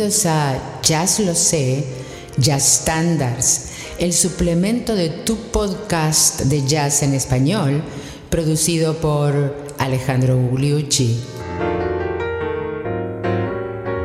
Bienvenidos a Jazz Lo Sé, Jazz Standards, el suplemento de tu podcast de jazz en español, producido por Alejandro Gugliucci.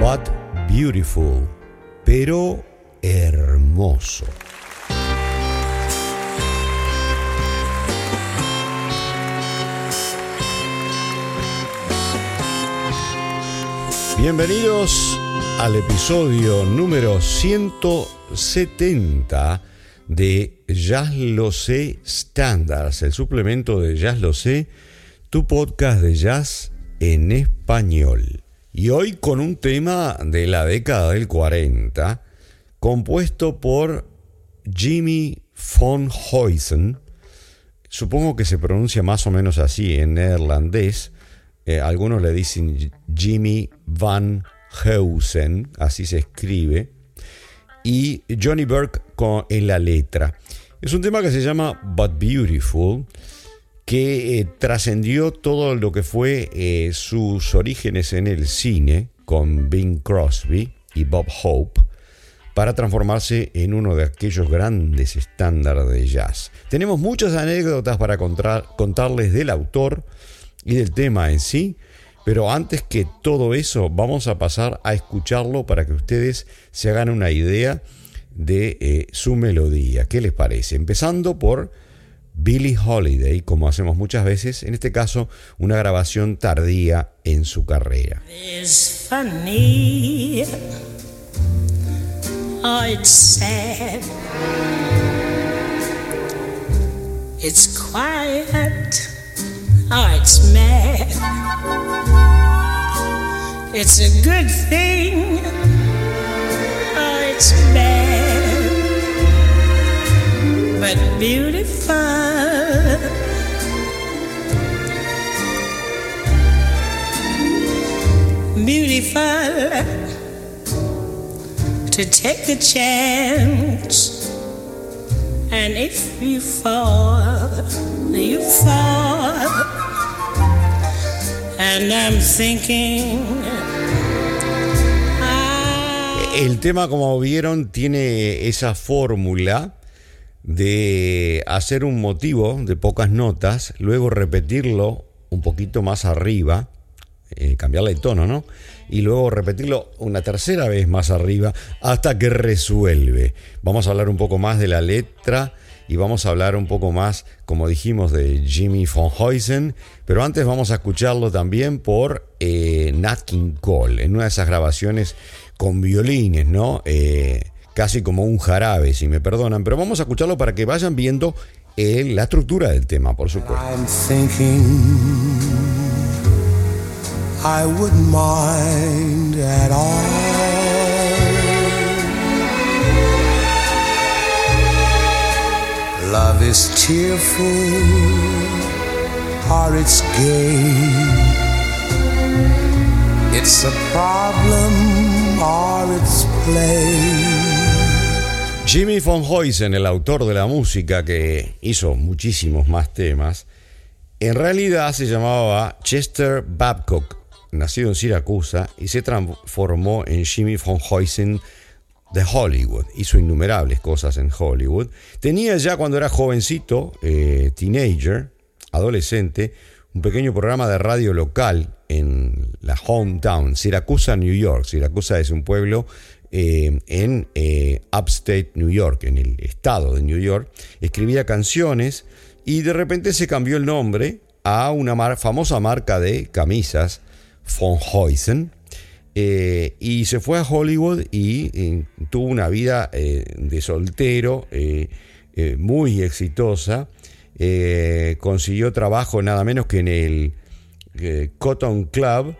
But beautiful, pero hermoso. Bienvenidos al episodio número 170 de Jazz Lo Sé Standards, el suplemento de Jazz Lo Sé, tu podcast de jazz en español. Y hoy con un tema de la década del 40, compuesto por Jimmy von Huysen, supongo que se pronuncia más o menos así en neerlandés, eh, algunos le dicen Jimmy Van Heusen, así se escribe, y Johnny Burke con, en la letra. Es un tema que se llama But Beautiful, que eh, trascendió todo lo que fue eh, sus orígenes en el cine con Bing Crosby y Bob Hope para transformarse en uno de aquellos grandes estándares de jazz. Tenemos muchas anécdotas para contarles del autor, y del tema en sí. Pero antes que todo eso, vamos a pasar a escucharlo para que ustedes se hagan una idea de eh, su melodía. ¿Qué les parece? Empezando por Billie Holiday, como hacemos muchas veces, en este caso una grabación tardía en su carrera. It's quiet. Oh, it's mad. It's a good thing. Oh, it's bad. But beautiful. Beautiful to take a chance. And if you fall, you fall. El tema, como vieron, tiene esa fórmula de hacer un motivo de pocas notas, luego repetirlo un poquito más arriba, eh, cambiarle el tono, ¿no? Y luego repetirlo una tercera vez más arriba hasta que resuelve. Vamos a hablar un poco más de la letra y vamos a hablar un poco más, como dijimos, de Jimmy von Heusen, pero antes vamos a escucharlo también por eh, Nat King Cole, en una de esas grabaciones con violines, ¿no? Eh, casi como un jarabe, si me perdonan, pero vamos a escucharlo para que vayan viendo eh, la estructura del tema, por supuesto. I wouldn't mind at all. It's a problem. Jimmy von Heusen, el autor de la música que hizo muchísimos más temas, en realidad se llamaba Chester Babcock, nacido en Siracusa, y se transformó en Jimmy von Heusen de Hollywood, hizo innumerables cosas en Hollywood. Tenía ya cuando era jovencito, eh, teenager, adolescente, un pequeño programa de radio local en la hometown, Siracusa, New York. Siracusa es un pueblo eh, en eh, upstate New York, en el estado de New York. Escribía canciones y de repente se cambió el nombre a una famosa marca de camisas, Von Heusen, eh, y se fue a Hollywood y, tuvo una vida eh, de soltero eh, muy exitosa. consiguió trabajo nada menos que en el Cotton Club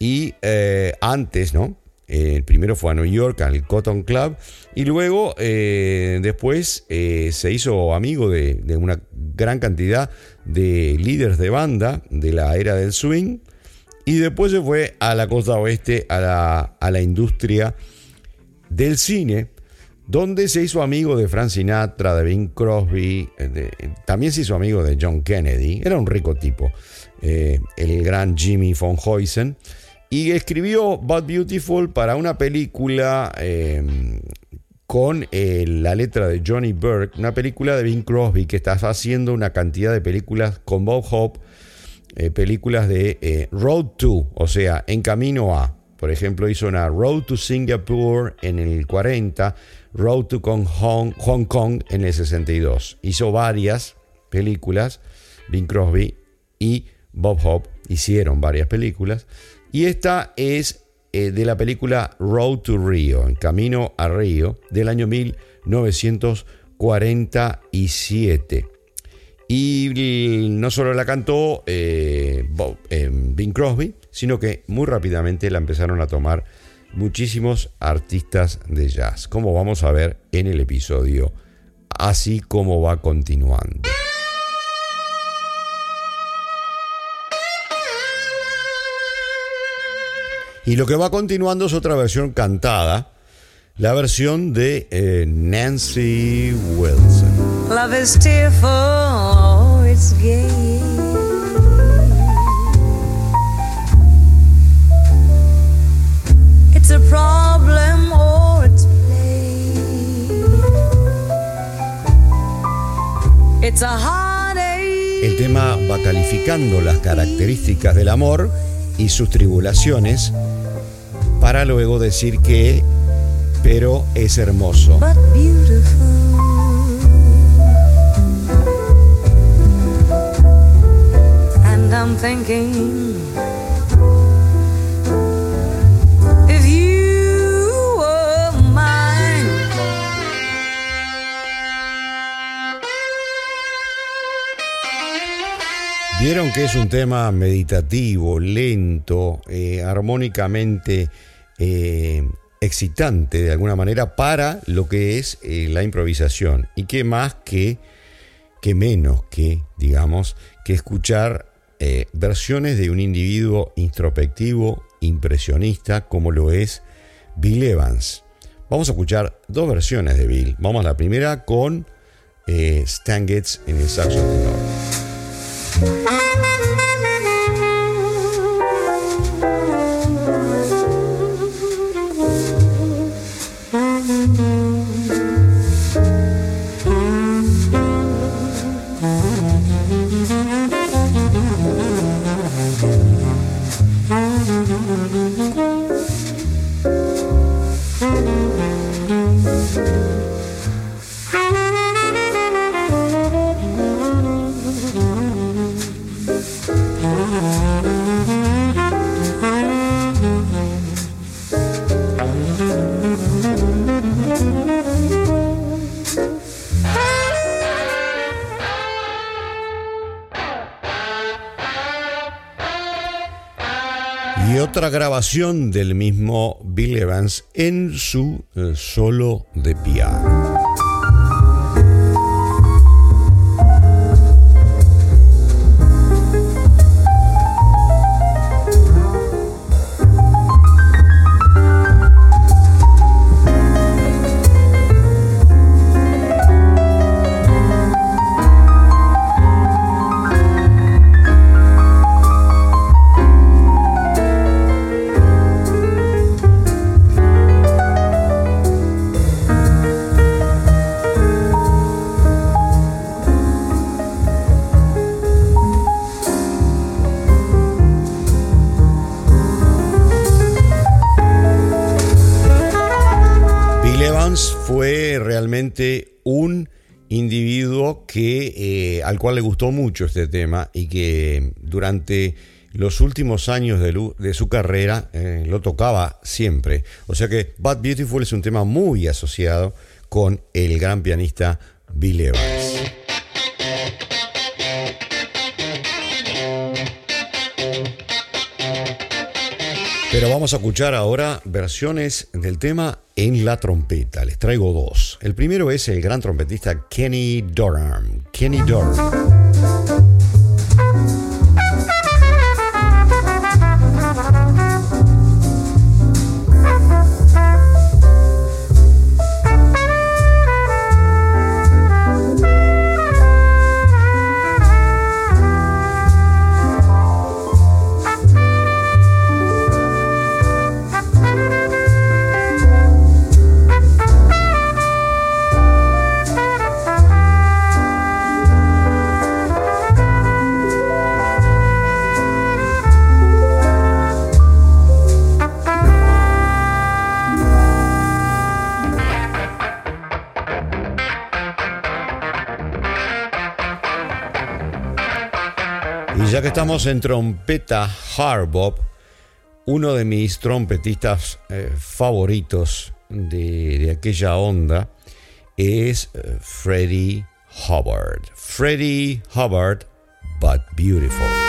y antes, ¿no? El primero fue a New York, al Cotton Club, y luego después se hizo amigo de, una gran cantidad de líderes de banda de la era del swing, y después se fue a la costa oeste, a la, industria del cine, donde se hizo amigo de Frank Sinatra, de Bing Crosby, también se hizo amigo de John Kennedy, era un rico tipo, eh, el gran Jimmy von Heusen, Y escribió But Beautiful para una película em, con eh, la letra de Johnny Burke, una película de Bing Crosby que está haciendo una cantidad de películas con Bob Hope, eh, películas de eh, Road to, o sea, en camino a. Por ejemplo, hizo una Road to Singapore en el 40, Road to Hong, Kong en el 62. Hizo varias películas, Bing Crosby y Bob Hope hicieron varias películas. Y esta es eh, de la película Road to Rio, en Camino a Río, del año 1947. Y no solo la cantó eh, eh, Bing Crosby, sino que muy rápidamente la empezaron a tomar muchísimos artistas de jazz, como vamos a ver en el episodio, así como va continuando. Y lo que va continuando es otra versión cantada, la versión de eh, Nancy Wilson. Love is tearful, it's gay. It's a problem or it's play. It's a heartache. El tema va calificando las características del amor y sus tribulaciones para luego decir que, pero es hermoso. but beautiful. Vieron que es un tema meditativo, lento, eh, armónicamente eh, excitante de alguna manera para lo que es eh, la improvisación. Y que más que, que menos que, digamos, que escuchar eh, versiones de un individuo introspectivo, impresionista, como lo es Bill Evans. Vamos a escuchar dos versiones de Bill. Vamos a la primera con eh, en el saxo tenor. Del mismo Bill Evans en su eh, solo de piano. Que, eh, al cual le gustó mucho este tema y que durante los últimos años de, de su carrera eh, lo tocaba siempre. O sea que Bad Beautiful es un tema muy asociado con el gran pianista Bill Evans. Pero vamos a escuchar ahora versiones del tema en la trompeta. Les traigo dos. El primero es el gran trompetista Kenny Dorham. Kenny Dorham. Estamos en trompeta hard uno de mis trompetistas eh, favoritos de, de, aquella onda es uh, Freddie Hubbard. Freddie Hubbard, but beautiful.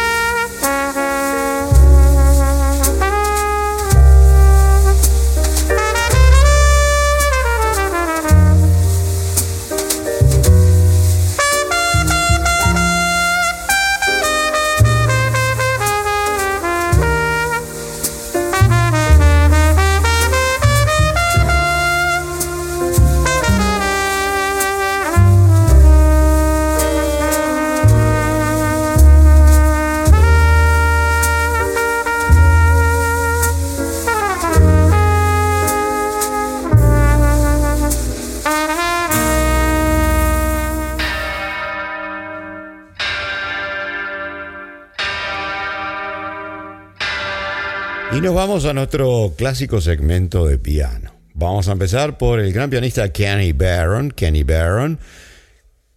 Nos vamos a nuestro clásico segmento de piano. Vamos a empezar por el gran pianista Kenny Barron, Kenny Barron,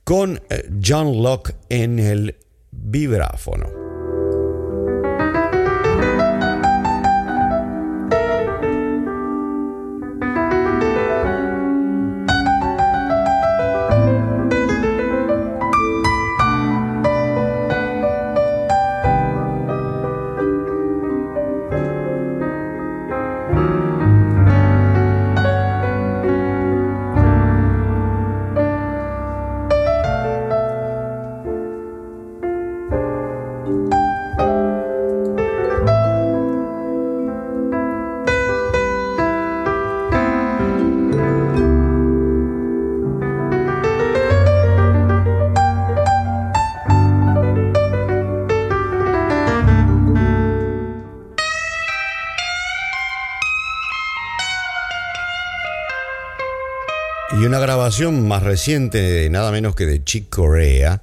con eh, John Locke en el vibráfono. Más reciente, nada menos que de Chick Corea,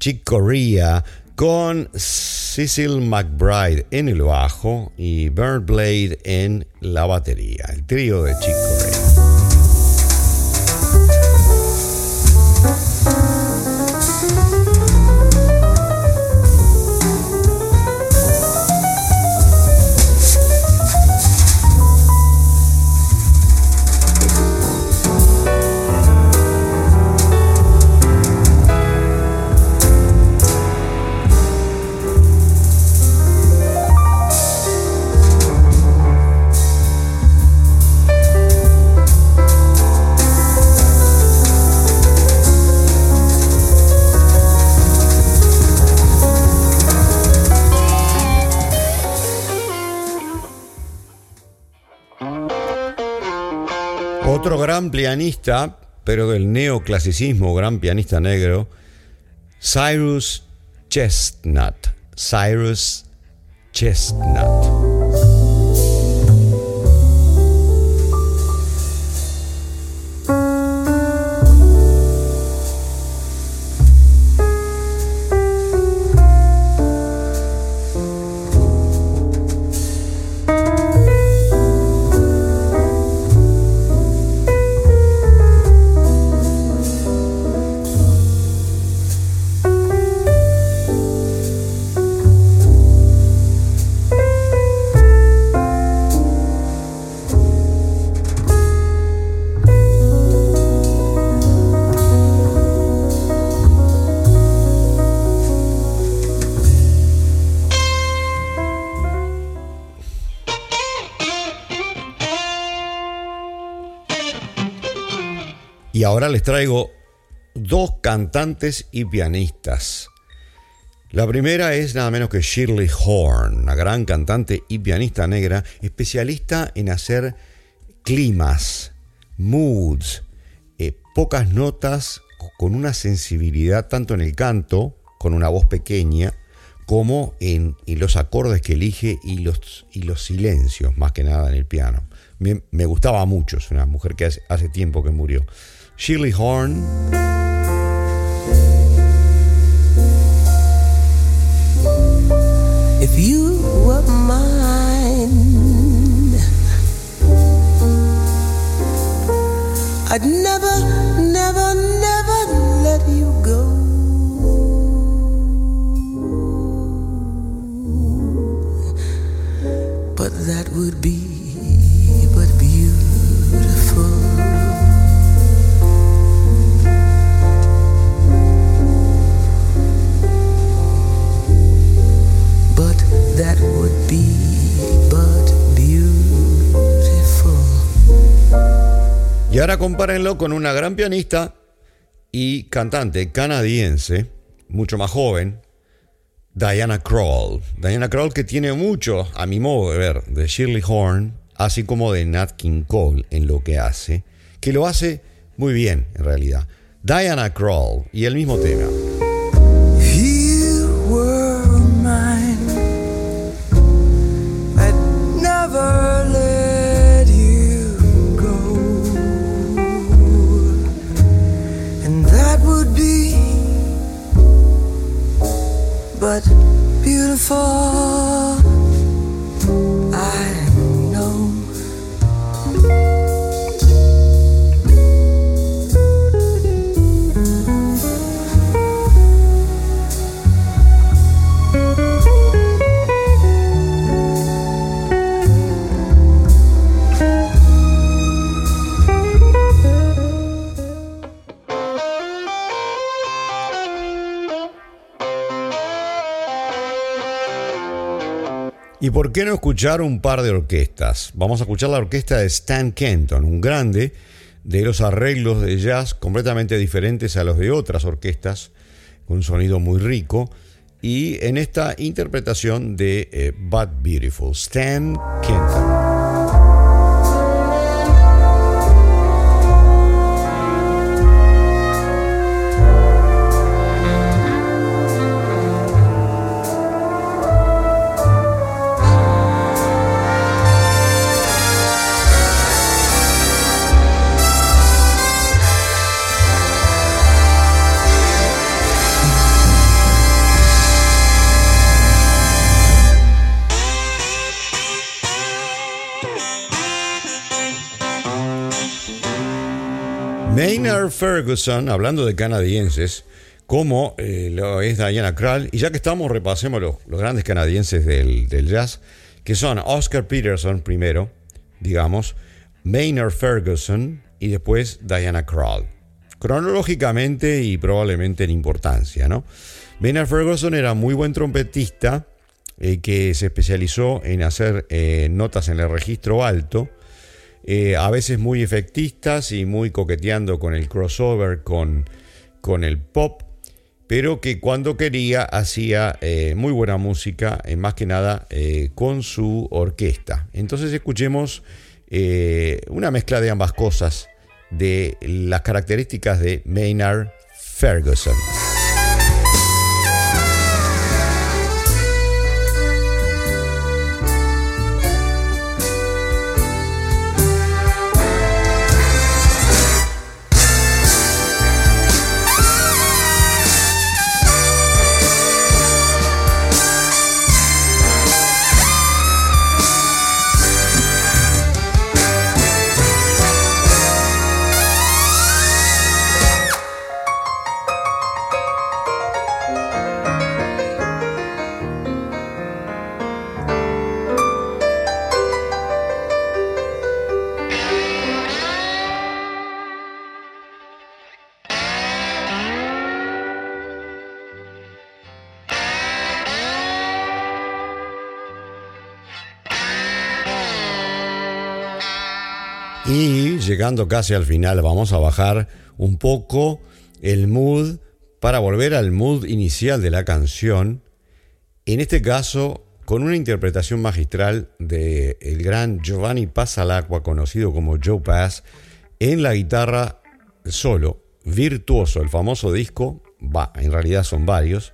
Chick Corea con Cecil McBride en el bajo y Bernd Blade en la batería, el trío de Chick Corea. Otro gran pianista, pero del neoclasicismo, gran pianista negro, Cyrus Chestnut. Cyrus Chestnut. Ahora les traigo dos cantantes y pianistas. La primera es nada menos que Shirley Horn, una gran cantante y pianista negra, especialista en hacer climas, moods, eh, pocas notas con una sensibilidad tanto en el canto, con una voz pequeña, como en, los acordes que elige y los, y los silencios, más que nada en el piano. Me, me gustaba mucho, es una mujer que hace tiempo que murió. Sheely Horn. If you were mine, I'd never, never, never let you go. But that would be ahora compárenlo con una gran pianista y cantante canadiense, mucho más joven, Diana Krall. Diana Krall que tiene mucho, a mi modo de ver, de Shirley Horn, así como de Nat King Cole en lo que hace, que lo hace muy bien en realidad. Diana Krall y el mismo tema. But beautiful. Qué no escuchar un par de orquestas? Vamos a escuchar la orquesta de Stan Kenton, un grande de los arreglos de jazz completamente diferentes a los de otras orquestas, con un sonido muy rico, y en esta interpretación de eh, But Beautiful, Stan Kenton. Maynard Ferguson, hablando de canadienses, como eh, lo es Diana Krall, y ya que estamos, repasemos los, grandes canadienses del, jazz, que son Oscar Peterson primero, digamos, Maynard Ferguson y después Diana Krall. Cronológicamente y probablemente en importancia, ¿no? Maynard Ferguson era muy buen trompetista eh, que se especializó en hacer eh, notas en el registro alto eh, a veces muy efectistas y muy coqueteando con el crossover, con, con el pop, pero que cuando quería hacía eh, muy buena música, eh, más que nada con su orquesta. Entonces escuchemos una mezcla de ambas cosas, de las características de Maynard Ferguson. Llegando casi al final, vamos a bajar un poco el mood para volver al mood inicial de la canción. En este caso, con una interpretación magistral de el gran Giovanni Passalacqua, conocido como Joe Pass, en la guitarra solo, virtuoso, el famoso disco, va, en realidad son varios,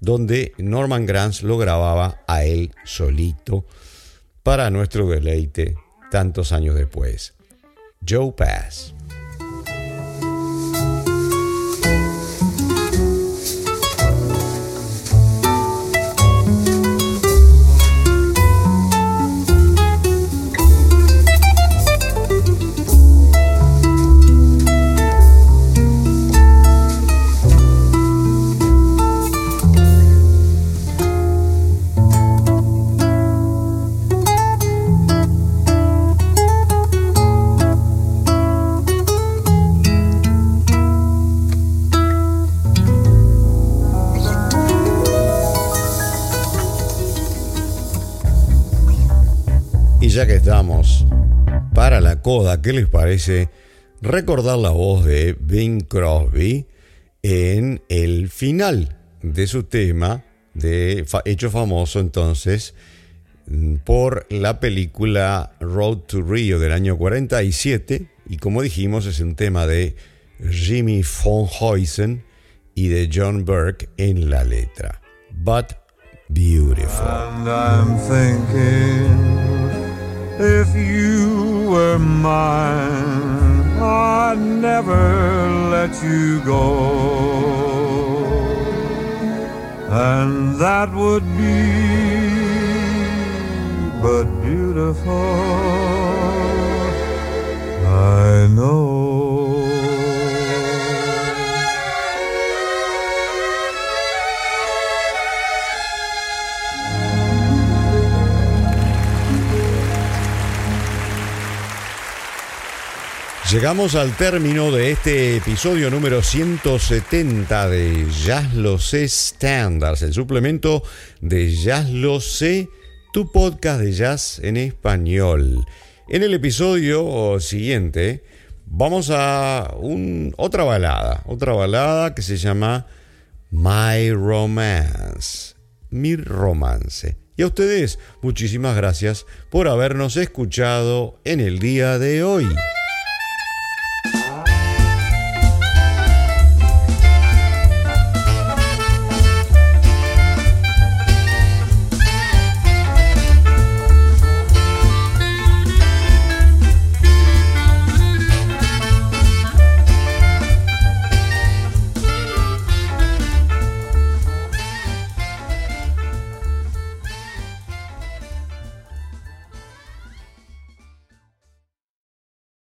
donde Norman Granz lo grababa a él solito para nuestro deleite tantos años después. Joe Pass. Ya que estamos para la coda, ¿qué les parece recordar la voz de Bing Crosby en el final de su tema, de, hecho famoso entonces por la película Road to Rio del año 47 y como dijimos es un tema de Jimmy von Heusen y de John Burke en la letra. But beautiful. If you were mine, I'd never let you go. And that would be but beautiful. I know. Llegamos al término de este episodio número 170 de Jazz Lo Sé Standards, el suplemento de Jazz Lo Sé, tu podcast de jazz en español. En el episodio siguiente vamos a un, otra balada, otra balada que se llama My Romance, mi romance. Y a ustedes, muchísimas gracias por habernos escuchado en el día de hoy.